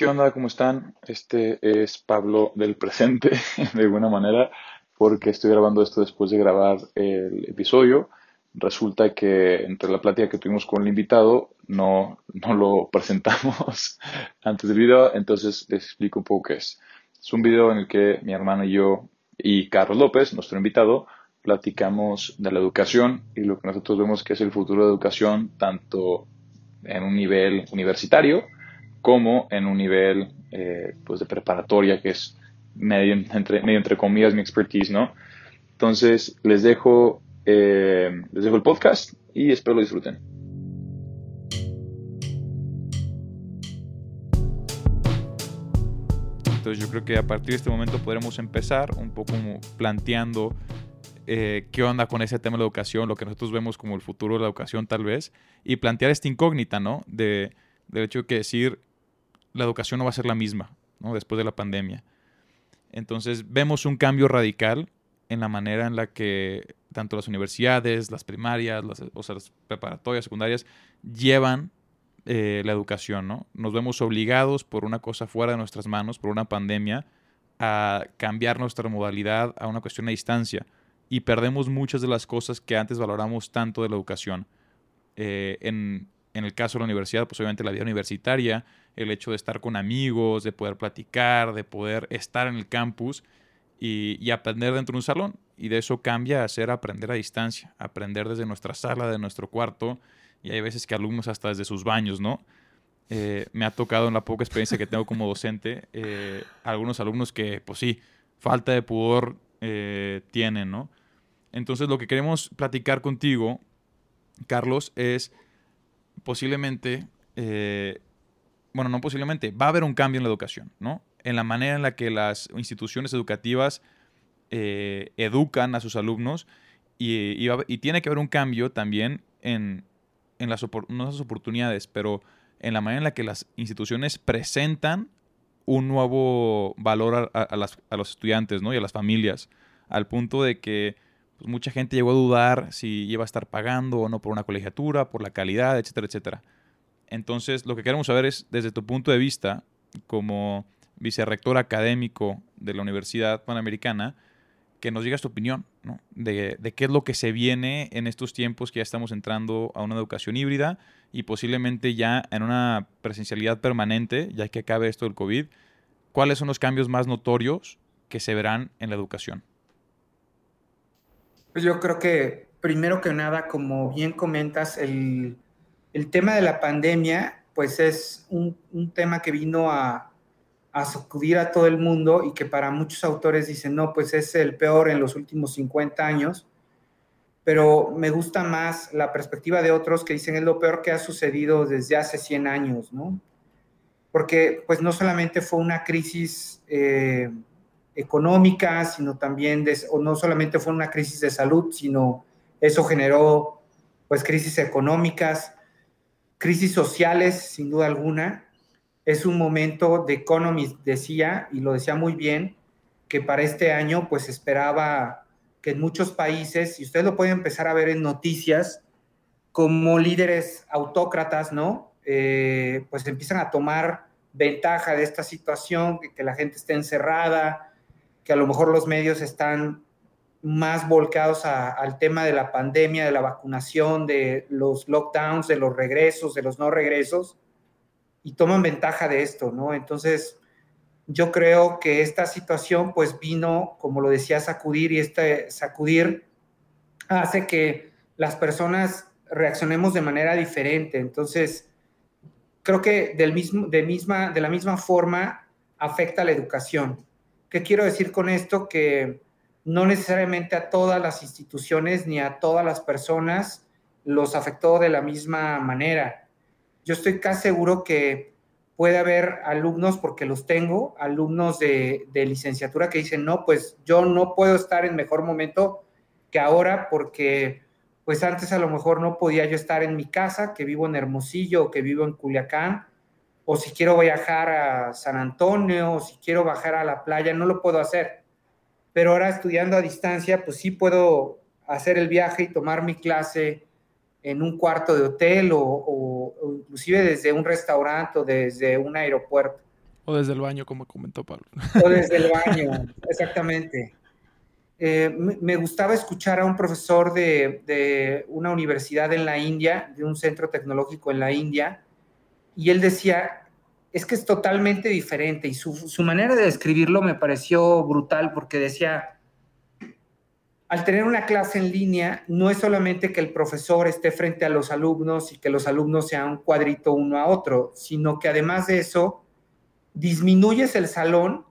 ¿Qué onda? ¿Cómo están? Este es Pablo del presente, de alguna manera, porque estoy grabando esto después de grabar el episodio. Resulta que entre la plática que tuvimos con el invitado no, no lo presentamos antes del video, entonces les explico un poco qué es. Es un video en el que mi hermano y yo y Carlos López, nuestro invitado, platicamos de la educación y lo que nosotros vemos que es el futuro de educación tanto en un nivel universitario, como en un nivel eh, pues de preparatoria, que es medio entre, medio entre comillas mi expertise, ¿no? Entonces, les dejo, eh, les dejo el podcast y espero lo disfruten. Entonces yo creo que a partir de este momento podremos empezar un poco planteando eh, qué onda con ese tema de la educación, lo que nosotros vemos como el futuro de la educación tal vez, y plantear esta incógnita, ¿no? De, del hecho que decir, la educación no va a ser la misma. Después de la pandemia. Entonces vemos un cambio radical en la manera en la que tanto las universidades, las primarias, las, o sea, las preparatorias, secundarias, llevan eh, la educación, ¿no? Nos vemos obligados por una cosa fuera de nuestras manos, por una pandemia, a cambiar nuestra modalidad a una cuestión a distancia y perdemos muchas de las cosas que antes valoramos tanto de la educación. Eh, en, en el caso de la universidad, pues obviamente la vida universitaria, el hecho de estar con amigos, de poder platicar, de poder estar en el campus y, aprender dentro de un salón. Y de eso cambia a ser aprender a distancia, aprender desde nuestra sala, de nuestro cuarto. Y hay veces que alumnos hasta desde sus baños, ¿no? Eh, me ha tocado en la poca experiencia que tengo como docente, eh, algunos alumnos que, pues sí, falta de pudor eh, tienen, ¿no? Entonces lo que queremos platicar contigo, Carlos, es posiblemente, eh, bueno, no posiblemente, va a haber un cambio en la educación, ¿no? En la manera en la que las instituciones educativas eh, educan a sus alumnos y, tiene que haber un cambio también en, las, oportunidades, pero en la manera en la que las instituciones presentan un nuevo valor a, a los estudiantes ¿no? y a las familias, al punto de que pues mucha gente llegó a dudar si iba a estar pagando o no por una colegiatura, por la calidad, etcétera, etcétera. Entonces, lo que queremos saber es, desde tu punto de vista, como vicerrector académico de la Universidad Panamericana, que nos digas tu opinión de, de, qué es lo que se viene en estos tiempos que ya estamos entrando a una educación híbrida y posiblemente ya en una presencialidad permanente, ya que acabe esto del COVID. ¿Cuáles son los cambios más notorios que se verán en la educación? Pues yo creo que primero que nada, como bien comentas, el, tema de la pandemia, pues es un, tema que vino a, a, sacudir a todo el mundo y que para muchos autores dicen, no, pues es el peor en los últimos 50 años, pero me gusta más la perspectiva de otros que dicen es lo peor que ha sucedido desde hace 100 años, ¿no? Porque pues no solamente fue una crisis... Eh, económica, sino también, o no solamente fue una crisis de salud, sino eso generó pues crisis económicas, crisis sociales, sin duda alguna. Es un momento, de Economist decía, y lo decía muy bien, que para este año pues esperaba que en muchos países, y ustedes lo pueden empezar a ver en noticias, como líderes autócratas, ¿no? Eh, pues empiezan a tomar ventaja de esta situación, que, que la gente esté encerrada, que a lo mejor los medios están más volcados al tema de la pandemia, de la vacunación, de los lockdowns, de los regresos, de los no regresos, y toman ventaja de esto, ¿no? Entonces, yo creo que esta situación pues vino, como lo decía, sacudir y este sacudir hace que las personas reaccionemos de manera diferente. Entonces, creo que del mismo, de, misma, de la misma forma afecta a la educación. ¿Qué quiero decir con esto? Que no necesariamente a todas las instituciones ni a todas las personas los afectó de la misma manera. Yo estoy casi seguro que puede haber alumnos, porque los tengo, alumnos de, licenciatura que dicen, no, pues yo no puedo estar en mejor momento que ahora porque pues antes a lo mejor no podía yo estar en mi casa, que vivo en Hermosillo o que vivo en Culiacán, o si quiero viajar a San Antonio, o si quiero bajar a la playa, no lo puedo hacer. Pero ahora estudiando a distancia, pues sí puedo hacer el viaje y tomar mi clase en un cuarto de hotel o, inclusive desde un restaurante o desde un aeropuerto. O desde el baño, como comentó Pablo. O desde el baño, exactamente. Eh, me gustaba escuchar a un profesor de, una universidad en la India, de un centro tecnológico en la India, y él decía, es que es totalmente diferente, y su, manera de describirlo me pareció brutal, porque decía, al tener una clase en línea, no es solamente que el profesor esté frente a los alumnos y que los alumnos sean un cuadrito uno a otro, sino que además de eso, disminuyes el salón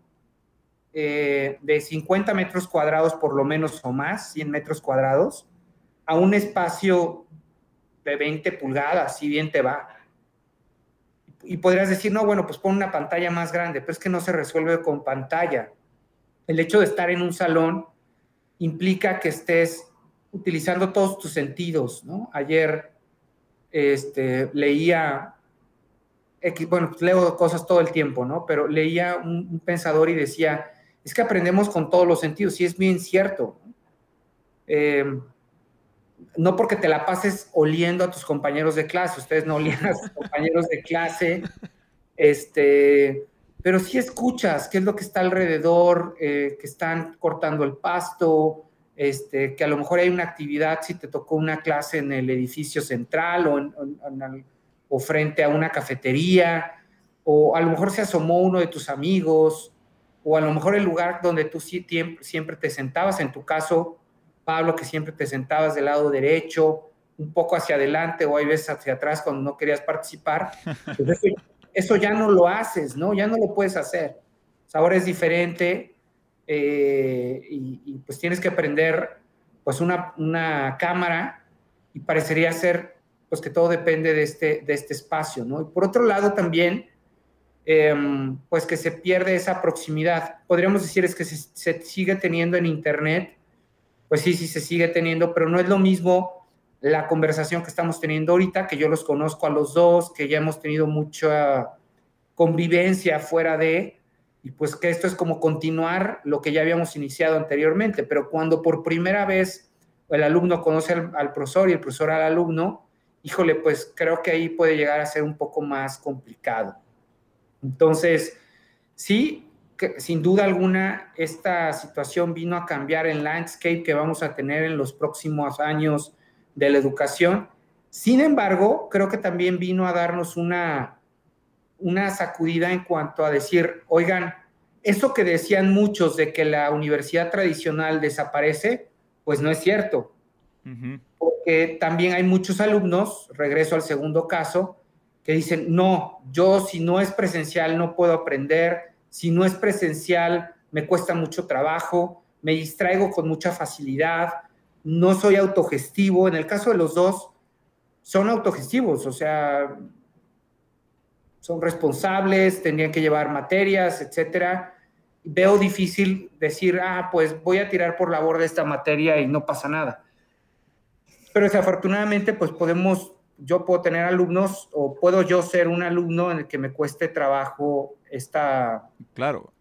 eh, de 50 metros cuadrados por lo menos o más, 100 metros cuadrados, a un espacio de 20 pulgadas, si bien te va. Y podrías decir, no, bueno, pues pon una pantalla más grande, pero es que no se resuelve con pantalla. El hecho de estar en un salón implica que estés utilizando todos tus sentidos, ¿no? Ayer este, leía, bueno, pues leo cosas todo el tiempo, ¿no? Pero leía un pensador y decía, es que aprendemos con todos los sentidos y es bien cierto. Eh, no porque te la pases oliendo a tus compañeros de clase, ustedes no olían a sus compañeros de clase, este, pero sí escuchas qué es lo que está alrededor, eh, que están cortando el pasto, este, que a lo mejor hay una actividad, si te tocó una clase en el edificio central o, o frente a una cafetería, o a lo mejor se asomó uno de tus amigos, o a lo mejor el lugar donde tú siempre te sentabas, en tu caso, Pablo, que siempre te sentabas del lado derecho, un poco hacia adelante o hay veces hacia atrás cuando no querías participar, pues eso, ya no lo haces, ¿no? Ya no lo puedes hacer. ahora es diferente eh, y, pues tienes que aprender pues una, una cámara y parecería ser pues que todo depende de este, de este espacio, ¿no? Y por otro lado también, Em, pues que se pierde esa proximidad. Podríamos decir es que se, sigue teniendo en Internet, pues sí, sí se sigue teniendo, pero no es lo mismo la conversación que estamos teniendo ahorita, que yo los conozco a los dos, que ya hemos tenido mucha convivencia fuera de, y pues que esto es como continuar lo que ya habíamos iniciado anteriormente, pero cuando por primera vez el alumno conoce al, al profesor y el profesor al alumno, híjole, pues creo que ahí puede llegar a ser un poco más complicado. Entonces, sí, sin duda alguna, esta situación vino a cambiar el landscape que vamos a tener en los próximos años de la educación. Sin embargo, creo que también vino a darnos una, una sacudida en cuanto a decir, oigan, eso que decían muchos de que la universidad tradicional desaparece, pues no es cierto. Porque también hay muchos alumnos, regreso al segundo caso, que dicen, no, yo si no es presencial no puedo aprender, si no es presencial me cuesta mucho trabajo, me distraigo con mucha facilidad, no soy autogestivo. En el caso de los dos, son autogestivos, o sea, son responsables, tendrían que llevar materias, etcétera. Veo difícil decir, ah, pues voy a tirar por la borda esta materia y no pasa nada. Pero desafortunadamente, pues podemos yo puedo tener alumnos o puedo yo ser un alumno en el que me cueste trabajo esta... Claro,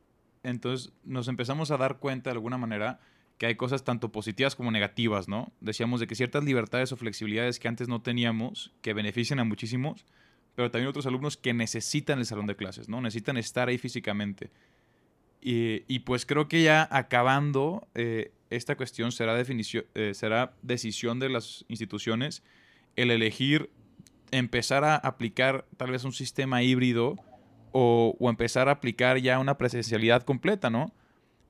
entonces nos empezamos a dar cuenta de alguna manera que hay cosas tanto positivas como negativas, ¿no? Decíamos de que ciertas libertades o flexibilidades que antes no teníamos, que benefician a muchísimos, pero también otros alumnos que necesitan el salón de clases, ¿no? Necesitan estar ahí físicamente. Y, pues creo que ya acabando eh, esta cuestión será, eh, será decisión de las instituciones el elegir empezar a aplicar tal vez un sistema híbrido o, empezar a aplicar ya una presencialidad completa, ¿no?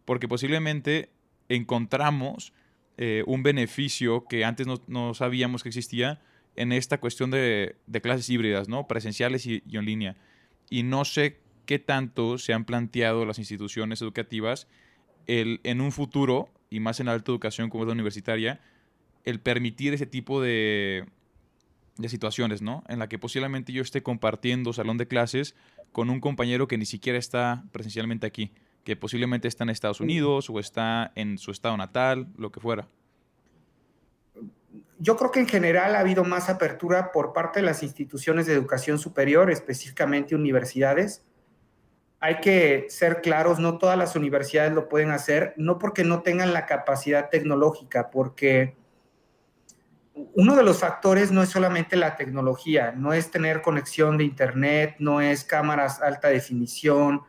Porque posiblemente encontramos eh, un beneficio que antes no, sabíamos que existía en esta cuestión de, clases híbridas, ¿no? Presenciales y, y en línea. Y no sé qué tanto se han planteado las instituciones educativas el, en un futuro, y más en la alta educación como es la universitaria, el permitir ese tipo de, de situaciones, ¿no? En la que posiblemente yo esté compartiendo salón de clases con un compañero que ni siquiera está presencialmente aquí, que posiblemente está en Estados Unidos o está en su estado natal, lo que fuera. Yo creo que en general ha habido más apertura por parte de las instituciones de educación superior, específicamente universidades. Hay que ser claros, no todas las universidades lo pueden hacer, no porque no tengan la capacidad tecnológica, porque uno de los factores no es solamente la tecnología, no es tener conexión de internet, no es cámaras alta definición,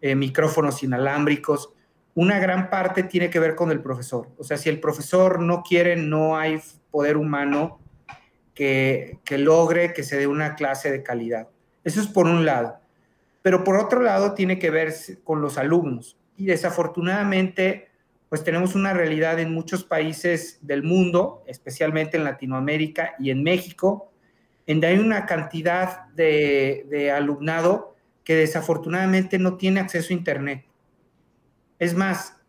eh, micrófonos inalámbricos. Una gran parte tiene que ver con el profesor. O sea, si el profesor no quiere, no hay poder humano que, que logre que se dé una clase de calidad. Eso es por un lado. Pero por otro lado, tiene que ver con los alumnos. Y desafortunadamente, pues tenemos una realidad en muchos países del mundo, especialmente en Latinoamérica y en México, en donde hay una cantidad de, de alumnado que desafortunadamente no tiene acceso a Internet. Es más,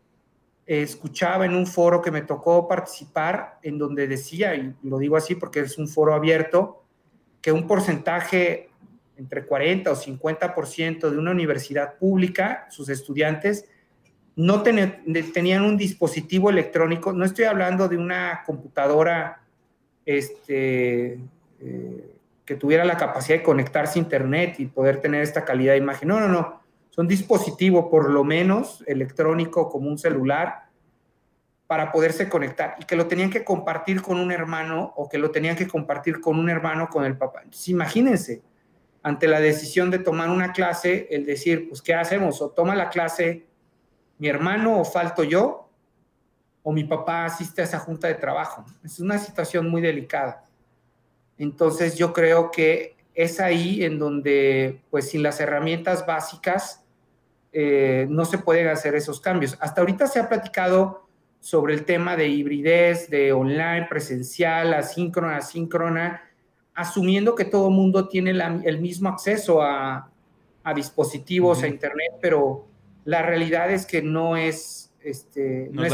escuchaba en un foro que me tocó participar, en donde decía, y lo digo así porque es un foro abierto, que un porcentaje entre 40 o 50% de una universidad pública, sus estudiantes, no tenían un dispositivo electrónico, no estoy hablando de una computadora este, eh, que tuviera la capacidad de conectarse a Internet y poder tener esta calidad de imagen. No, no, no. Son dispositivo, por lo menos electrónico, como un celular, para poderse conectar y que lo tenían que compartir con un hermano o que lo tenían que compartir con un hermano con el papá. Entonces, imagínense, ante la decisión de tomar una clase, el decir, pues, ¿qué hacemos? O toma la clase mi hermano o falto yo, o mi papá asiste a esa junta de trabajo. Es una situación muy delicada. Entonces yo creo que es ahí en donde, pues sin las herramientas básicas, eh, no se pueden hacer esos cambios. Hasta ahorita se ha platicado sobre el tema de hibridez, de online, presencial, asíncrona, asíncrona, asumiendo que todo el mundo tiene el mismo acceso a, dispositivos, a Internet, pero la realidad es que no es, este, no, es,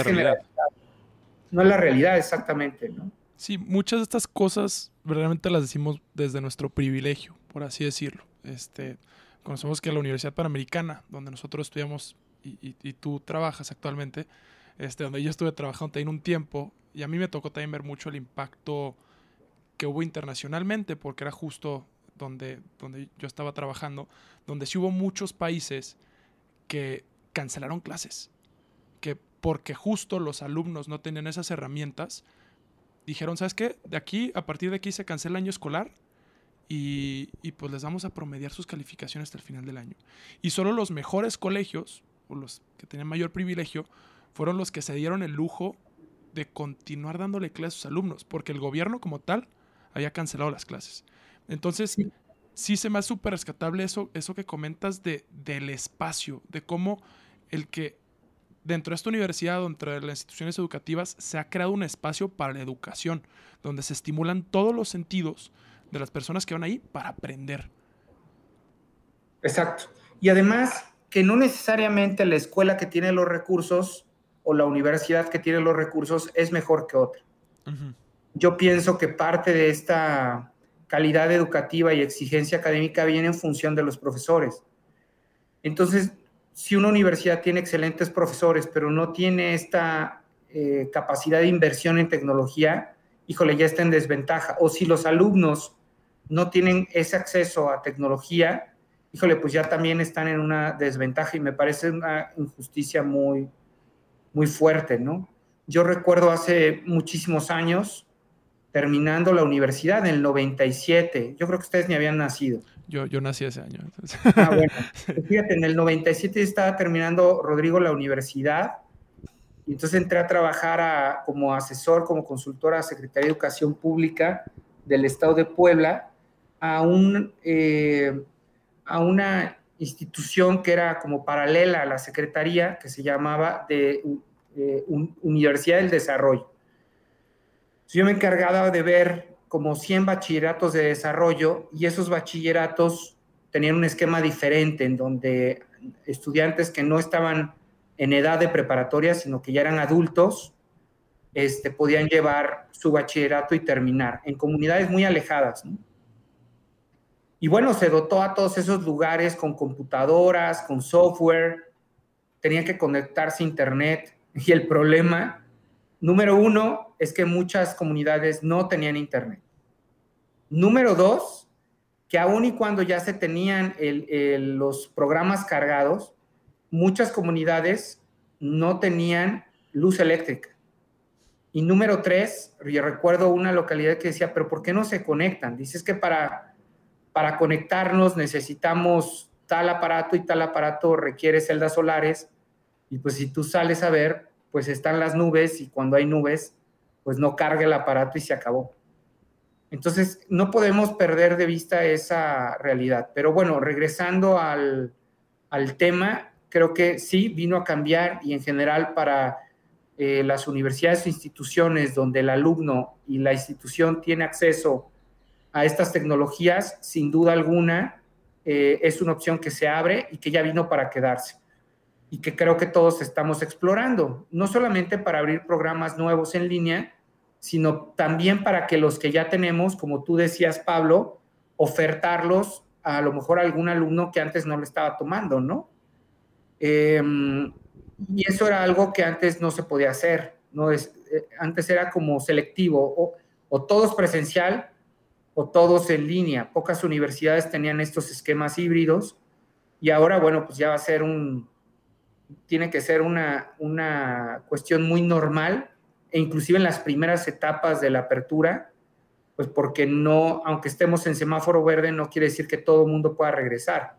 No es la realidad exactamente, ¿no? Sí, muchas de estas cosas realmente las decimos desde nuestro privilegio, por así decirlo. Este, conocemos que la Universidad Panamericana, donde nosotros estudiamos y, y, tú trabajas actualmente, este, donde yo estuve trabajando también un tiempo, y a mí me tocó también ver mucho el impacto que hubo internacionalmente, porque era justo donde, donde yo estaba trabajando, donde sí hubo muchos países que cancelaron clases, que porque justo los alumnos no tenían esas herramientas, dijeron, ¿sabes qué? De aquí, a partir de aquí se cancela el año escolar y, pues les vamos a promediar sus calificaciones hasta el final del año. Y solo los mejores colegios, o los que tenían mayor privilegio, fueron los que se dieron el lujo de continuar dándole clases a sus alumnos, porque el gobierno como tal había cancelado las clases. Entonces, se me hace súper rescatable eso, eso que comentas de, del espacio, de cómo el que dentro de esta universidad, dentro de las instituciones educativas, se ha creado un espacio para la educación, donde se estimulan todos los sentidos de las personas que van ahí para aprender. Exacto. Y además, que no necesariamente la escuela que tiene los recursos o la universidad que tiene los recursos es mejor que otra. Yo pienso que parte de esta calidad educativa y exigencia académica viene en función de los profesores. Entonces, si una universidad tiene excelentes profesores, pero no tiene esta eh, capacidad de inversión en tecnología, híjole, ya está en desventaja. O si los alumnos no tienen ese acceso a tecnología, híjole, pues ya también están en una desventaja y me parece una injusticia muy, muy fuerte, ¿no? Yo recuerdo hace muchísimos años, terminando la universidad en el 97, yo creo que ustedes ni habían nacido. Yo, yo nací ese año. Ah, bueno. Pues fíjate, en el 97 estaba terminando Rodrigo la universidad y entonces entré a trabajar como asesor, como consultora a Secretaría de Educación Pública del Estado de Puebla a, un, eh, a una institución que era como paralela a la Secretaría, que se llamaba de, eh, Universidad del Desarrollo. Yo me encargaba de ver como 100 bachilleratos de desarrollo y esos bachilleratos tenían un esquema diferente en donde estudiantes que no estaban en edad de preparatoria, sino que ya eran adultos, este, podían llevar su bachillerato y terminar en comunidades muy alejadas. Y bueno, se dotó a todos esos lugares con computadoras, con software, tenían que conectarse a Internet y el problema Número uno es que muchas comunidades no tenían internet. Número dos, que aun y cuando ya se tenían los programas cargados, muchas comunidades no tenían luz eléctrica. Y número tres, yo recuerdo una localidad que decía, pero ¿por qué no se conectan? Dices que para, para conectarnos necesitamos tal aparato y tal aparato requiere celdas solares y pues si tú sales a ver, pues están las nubes y cuando hay nubes, pues no carga el aparato y se acabó. Entonces, no podemos perder de vista esa realidad. Pero bueno, regresando al, al tema, creo que sí, vino a cambiar y en general para eh, las universidades e instituciones donde el alumno y la institución tiene acceso a estas tecnologías, sin duda alguna, eh, es una opción que se abre y que ya vino para quedarse y que creo que todos estamos explorando, no solamente para abrir programas nuevos en línea, sino también para que los que ya tenemos, como tú decías, Pablo, ofertarlos a, lo mejor a algún alumno que antes no lo estaba tomando, ¿no? Em, y eso era algo que antes no se podía hacer, ¿no? Es, eh, antes era como selectivo, o, o todos presencial o todos en línea. Pocas universidades tenían estos esquemas híbridos y ahora, bueno, pues ya va a ser un, tiene que ser una, una cuestión muy normal e inclusive en las primeras etapas de la apertura, pues porque no, aunque estemos en semáforo verde, no quiere decir que todo el mundo pueda regresar.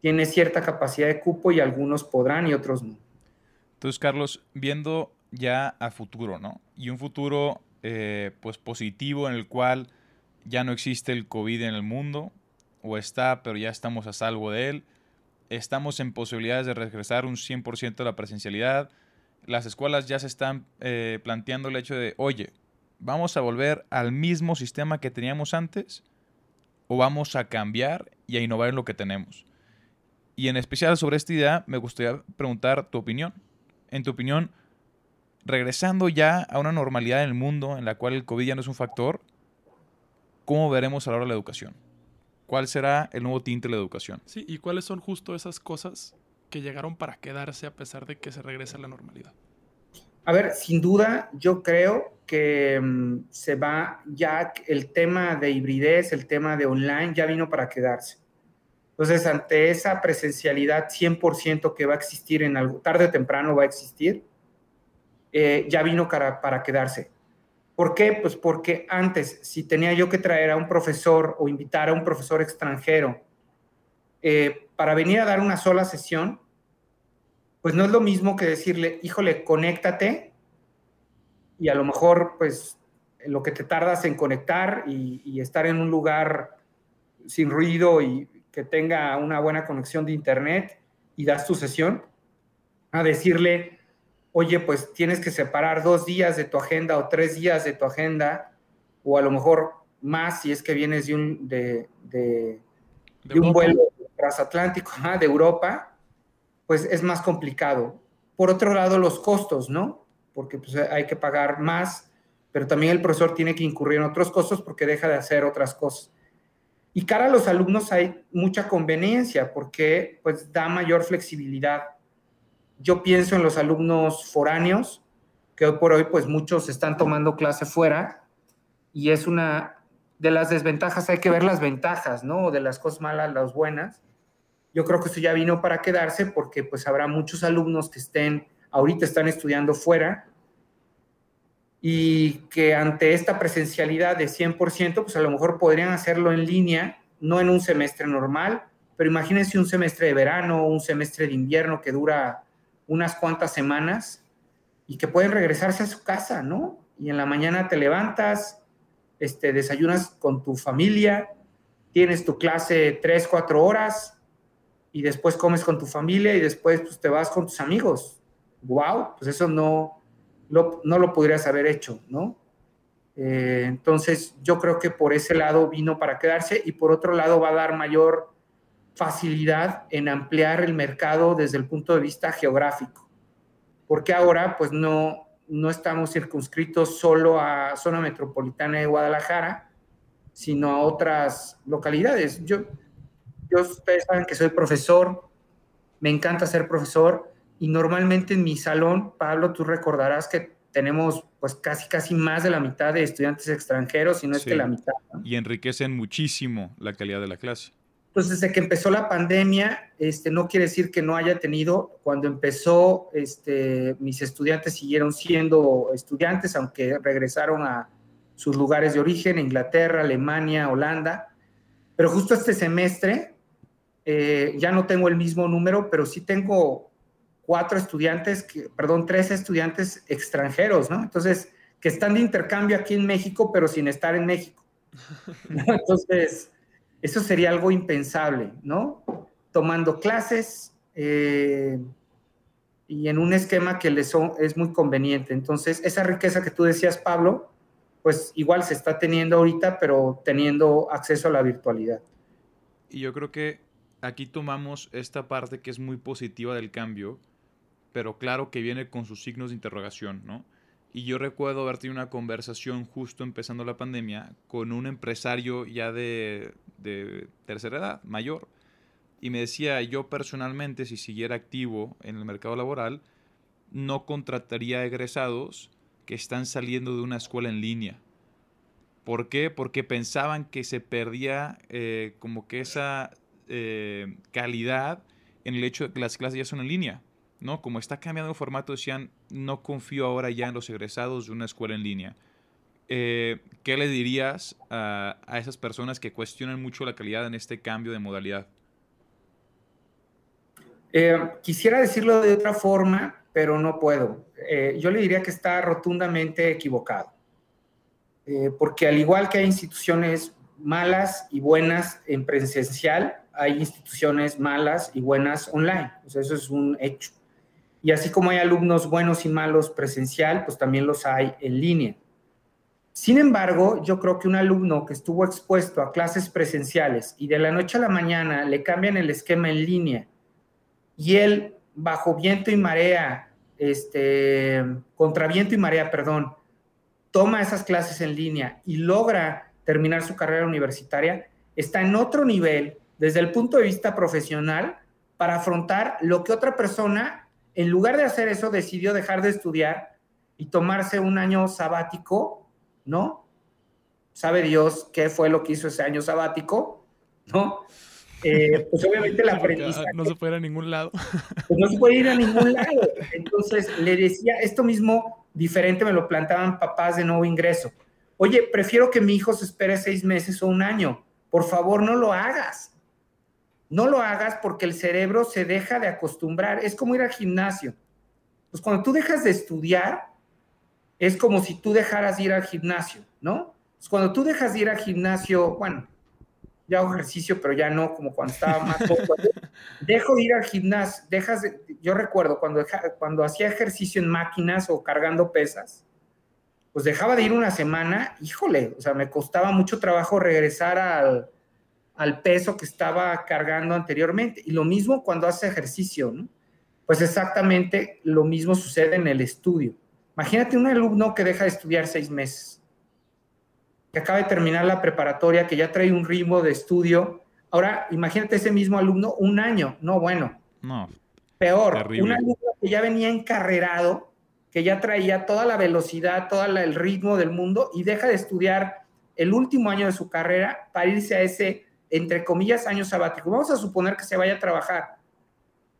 Tiene cierta capacidad de cupo y algunos podrán y otros no. Entonces, Carlos, viendo ya a futuro, ¿no? Y un futuro, eh, pues, positivo en el cual ya no existe el COVID en el mundo, o está, pero ya estamos a salvo de él. Estamos en posibilidades de regresar un 100% de la presencialidad las escuelas ya se están eh, planteando el hecho de, oye, ¿vamos a volver al mismo sistema que teníamos antes? ¿O vamos a cambiar y a innovar en lo que tenemos? Y en especial sobre esta idea, me gustaría preguntar tu opinión. En tu opinión, regresando ya a una normalidad en el mundo en la cual el COVID ya no es un factor, ¿cómo veremos ahora la educación? ¿Cuál será el nuevo tinte de la educación? Sí, y cuáles son justo esas cosas que llegaron para quedarse a pesar de que se regrese a la normalidad? A ver, sin duda, yo creo que mm, se va ya el tema de hibridez, el tema de online, ya vino para quedarse. Entonces, ante esa presencialidad 100% que va a existir en algo, tarde o temprano va a existir, eh, ya vino para, para quedarse. ¿Por qué? Pues porque antes, si tenía yo que traer a un profesor o invitar a un profesor extranjero eh, para venir a dar una sola sesión, pues no es lo mismo que decirle, híjole, conéctate y a lo mejor, pues, lo que te tardas en conectar y, estar en un lugar sin ruido y que tenga una buena conexión de internet y das tu sesión, a decirle, oye, pues tienes que separar dos días de tu agenda o tres días de tu agenda, o a lo mejor más si es que vienes de un, de, de un vuelo transatlántico de Europa, pues es más complicado. Por otro lado, los costos, ¿no? Porque pues, hay que pagar más, pero también el profesor tiene que incurrir en otros costos porque deja de hacer otras cosas. Y cara a los alumnos hay mucha conveniencia porque pues da mayor flexibilidad. Yo pienso en los alumnos foráneos, que hoy por hoy pues muchos están tomando clase fuera y es una de las desventajas, hay que ver las ventajas, ¿no? De las cosas malas, las buenas. Yo creo que esto ya vino para quedarse porque pues habrá muchos alumnos que estén, ahorita están estudiando fuera y que ante esta presencialidad de 100%, pues a lo mejor podrían hacerlo en línea, no en un semestre normal, pero imagínense un semestre de verano, un semestre de invierno que dura unas cuantas semanas y que pueden regresarse a su casa, ¿no? Y en la mañana te levantas, este, desayunas con tu familia, tienes tu clase tres, cuatro horas, y después comes con tu familia y después pues, te vas con tus amigos. ¡Wow! Pues eso no lo, no lo podrías haber hecho, ¿no? Eh, entonces yo creo que por ese lado vino para quedarse y por otro lado va a dar mayor facilidad en ampliar el mercado desde el punto de vista geográfico. Porque ahora pues no, no estamos circunscritos solo a zona metropolitana de Guadalajara, sino a otras localidades. Yo, yo, ustedes saben que soy profesor, me encanta ser profesor y normalmente en mi salón, Pablo, tú recordarás que tenemos pues casi casi más de la mitad de estudiantes extranjeros, si no es que la mitad. Y enriquecen muchísimo la calidad de la clase. Pues desde que empezó la pandemia, este, no quiere decir que no haya tenido, cuando empezó, este, mis estudiantes siguieron siendo estudiantes, aunque regresaron a sus lugares de origen, Inglaterra, Alemania, Holanda, pero justo este semestre eh, ya no tengo el mismo número, pero sí tengo cuatro estudiantes, que, perdón, tres estudiantes extranjeros, ¿no? Entonces, que están de intercambio aquí en México, pero sin estar en México. Entonces, eso sería algo impensable, ¿no? Tomando clases eh, y en un esquema que les es muy conveniente. Entonces, esa riqueza que tú decías, Pablo, pues igual se está teniendo ahorita, pero teniendo acceso a la virtualidad. Y yo creo que aquí tomamos esta parte que es muy positiva del cambio, pero claro que viene con sus signos de interrogación, ¿no? Y yo recuerdo haber tenido una conversación justo empezando la pandemia con un empresario ya de, tercera edad, mayor. Y me decía, yo personalmente, si siguiera activo en el mercado laboral, no contrataría egresados que están saliendo de una escuela en línea. ¿Por qué? Porque pensaban que se perdía eh, como que esa eh, calidad en el hecho de que las clases ya son en línea. ¿no? Como está cambiando el formato, decían, no confío ahora ya en los egresados de una escuela en línea. Eh, ¿Qué le dirías a, esas personas que cuestionan mucho la calidad en este cambio de modalidad? Eh, quisiera decirlo de otra forma, pero no puedo. Yo le diría que está rotundamente equivocado. porque al igual que hay instituciones malas y buenas en presencial, hay instituciones malas y buenas online. eso es un hecho. Y así como hay alumnos buenos y malos presencial, pues también los hay en línea. Sin embargo, yo creo que un alumno que estuvo expuesto a clases presenciales y de la noche a la mañana le cambian el esquema en línea y él bajo viento y marea, este, contra viento y marea, perdón, toma esas clases en línea y logra terminar su carrera universitaria, está en otro nivel desde el punto de vista profesional para afrontar lo que otra persona en lugar de hacer eso, decidió dejar de estudiar y tomarse un año sabático, ¿no? ¿Sabe Dios qué fue lo que hizo ese año sabático? ¿No? Eh, pues obviamente la aprendizaje. No se puede ir a ningún lado. Pues no se puede ir a ningún lado. Entonces le decía, esto mismo diferente me lo plantaban papás de nuevo ingreso. Oye, prefiero que mi hijo se espere seis meses o un año. Por favor, no lo hagas. No lo hagas porque el cerebro se deja de acostumbrar. Es como ir al gimnasio. Pues cuando tú dejas de estudiar, es como si tú dejaras de ir al gimnasio, ¿no? Pues cuando tú dejas de ir al gimnasio, bueno, ya hago ejercicio, pero ya no como cuando estaba más poco. Dejo de ir al gimnasio, dejas de, yo recuerdo cuando, cuando hacía ejercicio en máquinas o cargando pesas, pues dejaba de ir una semana, híjole, o sea, me costaba mucho trabajo regresar al, al peso que estaba cargando anteriormente. Y lo mismo cuando hace ejercicio, ¿no? Pues exactamente lo mismo sucede en el estudio. Imagínate un alumno que deja de estudiar seis meses, que acaba de terminar la preparatoria, que ya trae un ritmo de estudio. Ahora, imagínate ese mismo alumno un año. No, bueno. No. Peor. Un alumno que ya venía encarrerado, que ya traía toda la velocidad, todo el ritmo del mundo y deja de estudiar el último año de su carrera para irse a ese entre comillas, año sabático. Vamos a suponer que se vaya a trabajar.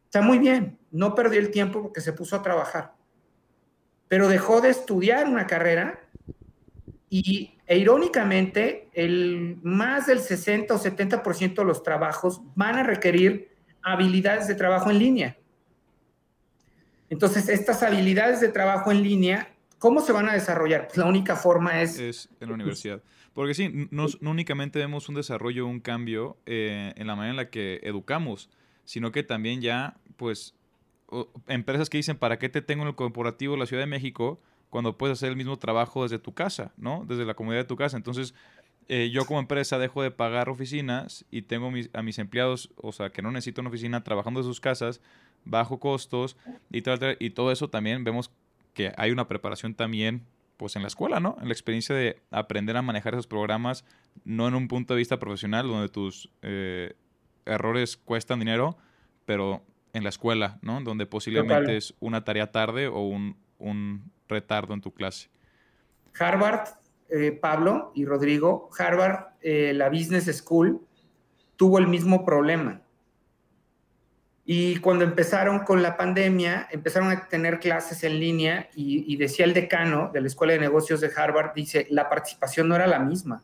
Está muy bien, no perdió el tiempo porque se puso a trabajar. Pero dejó de estudiar una carrera y e irónicamente, el, más del 60 o 70% de los trabajos van a requerir habilidades de trabajo en línea. Entonces, estas habilidades de trabajo en línea, ¿cómo se van a desarrollar? Pues la única forma es... Es en la universidad. Porque sí, no, únicamente vemos un desarrollo, un cambio eh, en la manera en la que educamos, sino que también ya, pues, empresas que dicen, ¿para qué te tengo en el corporativo de la Ciudad de México cuando puedes hacer el mismo trabajo desde tu casa, ¿no? Desde la comunidad de tu casa. Entonces, eh, yo como empresa dejo de pagar oficinas y tengo a mis empleados, o sea, que no necesito una oficina, trabajando de sus casas, bajo costos y todo, y todo eso también vemos que hay una preparación también pues en la escuela, ¿no? En la experiencia de aprender a manejar esos programas, no en un punto de vista profesional donde tus eh, errores cuestan dinero, pero en la escuela, ¿no? Donde posiblemente es una tarea tarde o un, retardo en tu clase. Harvard, eh, Pablo y Rodrigo, Harvard, eh, la Business School, tuvo el mismo problema. Y cuando empezaron con la pandemia, empezaron a tener clases en línea y, decía el decano de la Escuela de Negocios de Harvard, dice, la participación no era la misma.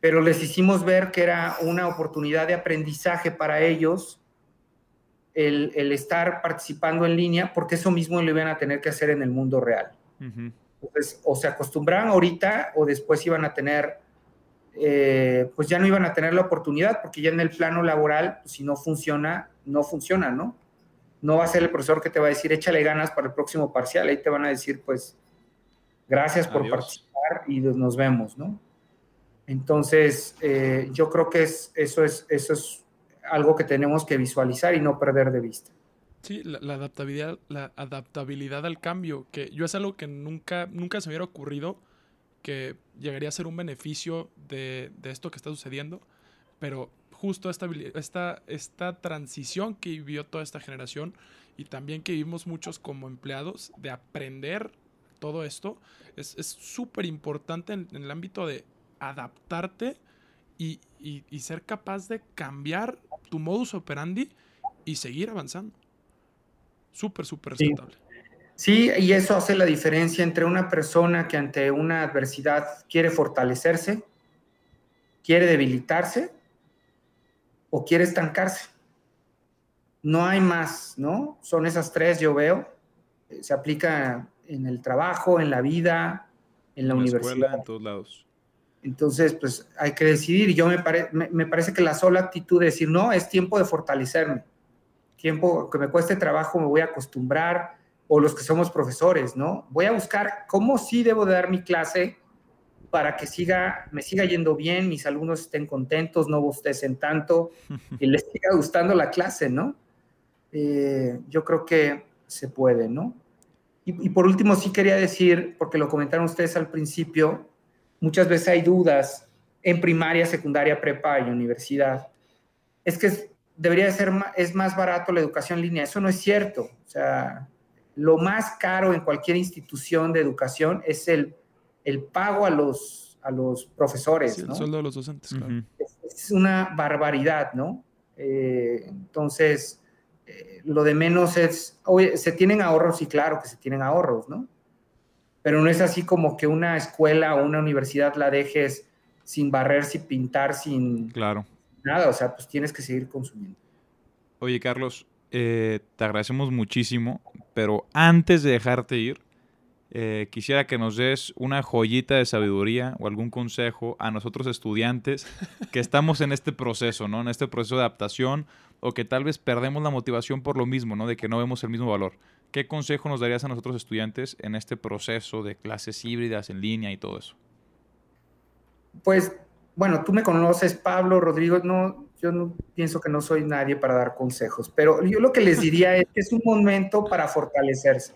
pero les hicimos ver que era una oportunidad de aprendizaje para ellos el, estar participando en línea, porque eso mismo lo iban a tener que hacer en el mundo real. Entonces, o se acostumbraban ahorita o después iban a tener, eh, pues ya no iban a tener la oportunidad, porque ya en el plano laboral, pues, si no funciona, no funciona, ¿no? No va a ser el profesor que te va a decir, échale ganas para el próximo parcial, ahí te van a decir, pues, gracias por participar y nos vemos, ¿no? Entonces, eh, yo creo que es, eso, es, eso es algo que tenemos que visualizar y no perder de vista. Sí, la, adaptabilidad, la adaptabilidad al cambio, que yo es algo que nunca, nunca se me hubiera ocurrido que llegaría a ser un beneficio de, esto que está sucediendo, pero justo esta, esta, esta transición que vivió toda esta generación y también que vivimos muchos como empleados de aprender todo esto, es súper importante en, el ámbito de adaptarte y, ser capaz de cambiar tu modus operandi y seguir avanzando. Súper, súper respetable. Sí. y eso hace la diferencia entre una persona que ante una adversidad quiere fortalecerse, quiere debilitarse o quiere estancarse. No hay más, ¿no? Son esas tres, yo veo. Se aplica en el trabajo, en la vida, en la, universidad. en todos lados. Entonces, pues hay que decidir. Y yo me, me, parece que la sola actitud de decir, no, es tiempo de fortalecerme. Tiempo que me cueste trabajo, me voy a acostumbrar. O los que somos profesores, ¿no? Voy a buscar cómo sí debo de dar mi clase para que siga, me siga yendo bien, mis alumnos estén contentos, no bostecen tanto y les siga gustando la clase, ¿no? Eh, yo creo que se puede, ¿no? Y, y, por último, sí quería decir, porque lo comentaron ustedes al principio, muchas veces hay dudas en primaria, secundaria, prepa y universidad. Es que debería ser es más barato la educación en línea. Eso no es cierto. O sea, lo más caro en cualquier institución de educación es el, el pago a los, a los profesores. el sueldo de los docentes, claro. es, una barbaridad, ¿no? Eh, entonces, eh, lo de menos es, oye, se tienen ahorros y claro que se tienen ahorros, ¿no? pero no es así como que una escuela o una universidad la dejes sin barrer, sin pintar, sin claro. nada, o sea, pues tienes que seguir consumiendo. Oye, Carlos, eh, te agradecemos muchísimo, pero antes de dejarte ir, eh, quisiera que nos des una joyita de sabiduría o algún consejo a nosotros estudiantes que estamos en este proceso, ¿no? En este proceso de adaptación o que tal vez perdemos la motivación por lo mismo, ¿no? De que no vemos el mismo valor. ¿Qué consejo nos darías a nosotros estudiantes en este proceso de clases híbridas en línea y todo eso? Pues, bueno, tú me conoces, Pablo, Rodrigo, no, yo no pienso que no soy nadie para dar consejos, pero yo lo que les diría es que es un momento para fortalecerse,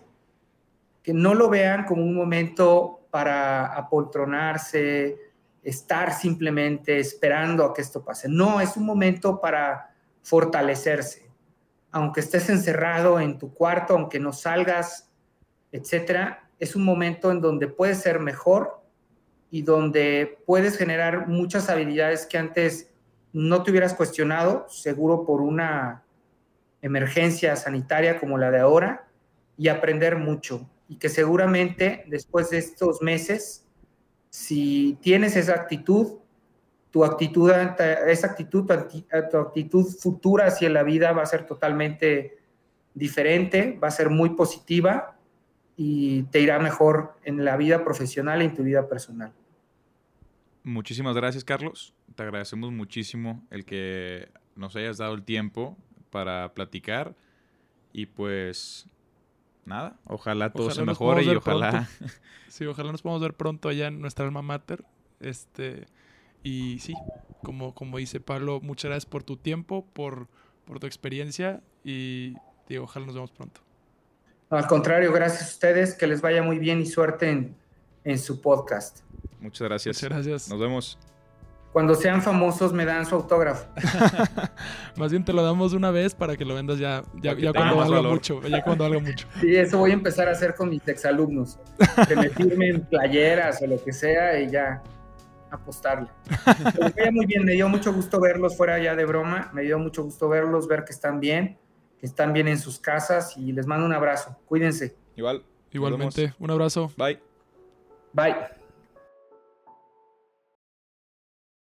que no lo vean como un momento para apoltronarse, estar simplemente esperando a que esto pase. No, es un momento para fortalecerse aunque estés encerrado en tu cuarto, aunque no salgas, etcétera, es un momento en donde puedes ser mejor y donde puedes generar muchas habilidades que antes no te hubieras cuestionado, seguro por una emergencia sanitaria como la de ahora, y aprender mucho. Y que seguramente después de estos meses, si tienes esa actitud, tu actitud, esa actitud, tu actitud futura hacia la vida va a ser totalmente diferente, va a ser muy positiva y te irá mejor en la vida profesional y en tu vida personal. Muchísimas gracias, Carlos. Te agradecemos muchísimo el que nos hayas dado el tiempo para platicar y pues nada, ojalá todo se mejore y ojalá... Sí, ojalá nos podamos ver pronto allá en nuestra alma mater. Este, y sí, como, como dice Pablo, muchas gracias por tu tiempo, por, por tu experiencia y digo, ojalá nos vemos pronto. Al contrario, gracias a ustedes, que les vaya muy bien y suerte en, en su podcast. Muchas gracias. Muchas gracias. Nos vemos. Cuando sean famosos me dan su autógrafo. Más bien te lo damos una vez para que lo vendas ya, ya, ya cuando valga mucho. Ya cuando valga mucho. Sí, eso voy a empezar a hacer con mis exalumnos. Que me firmen playeras o lo que sea y ya apostarle. muy bien, me dio mucho gusto verlos fuera ya de broma, me dio mucho gusto verlos, ver que están bien, que están bien en sus casas y les mando un abrazo. Cuídense. Igual. Igualmente, un abrazo. Bye. Bye.